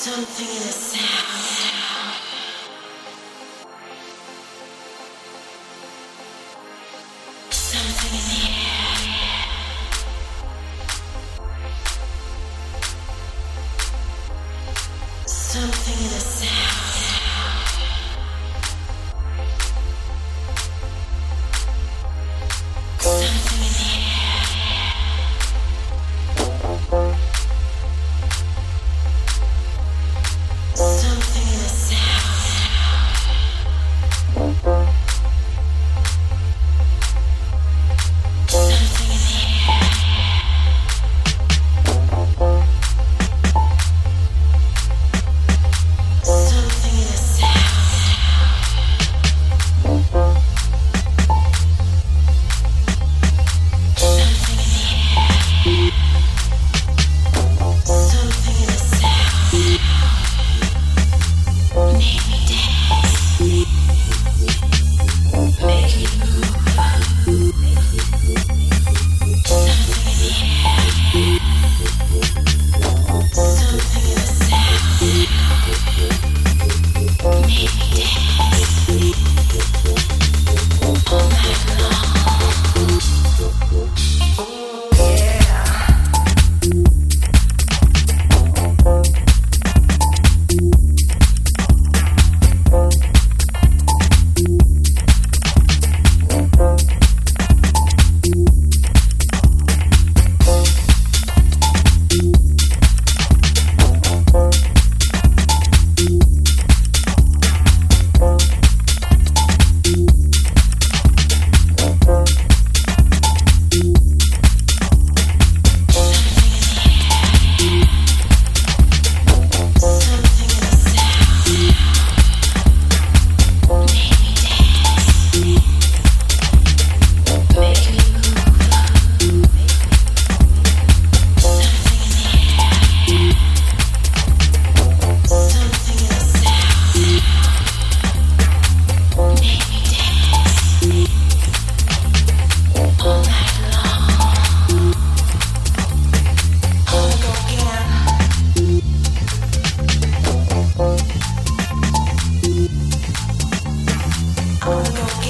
Something in the sound. Something in the Oh, Oh.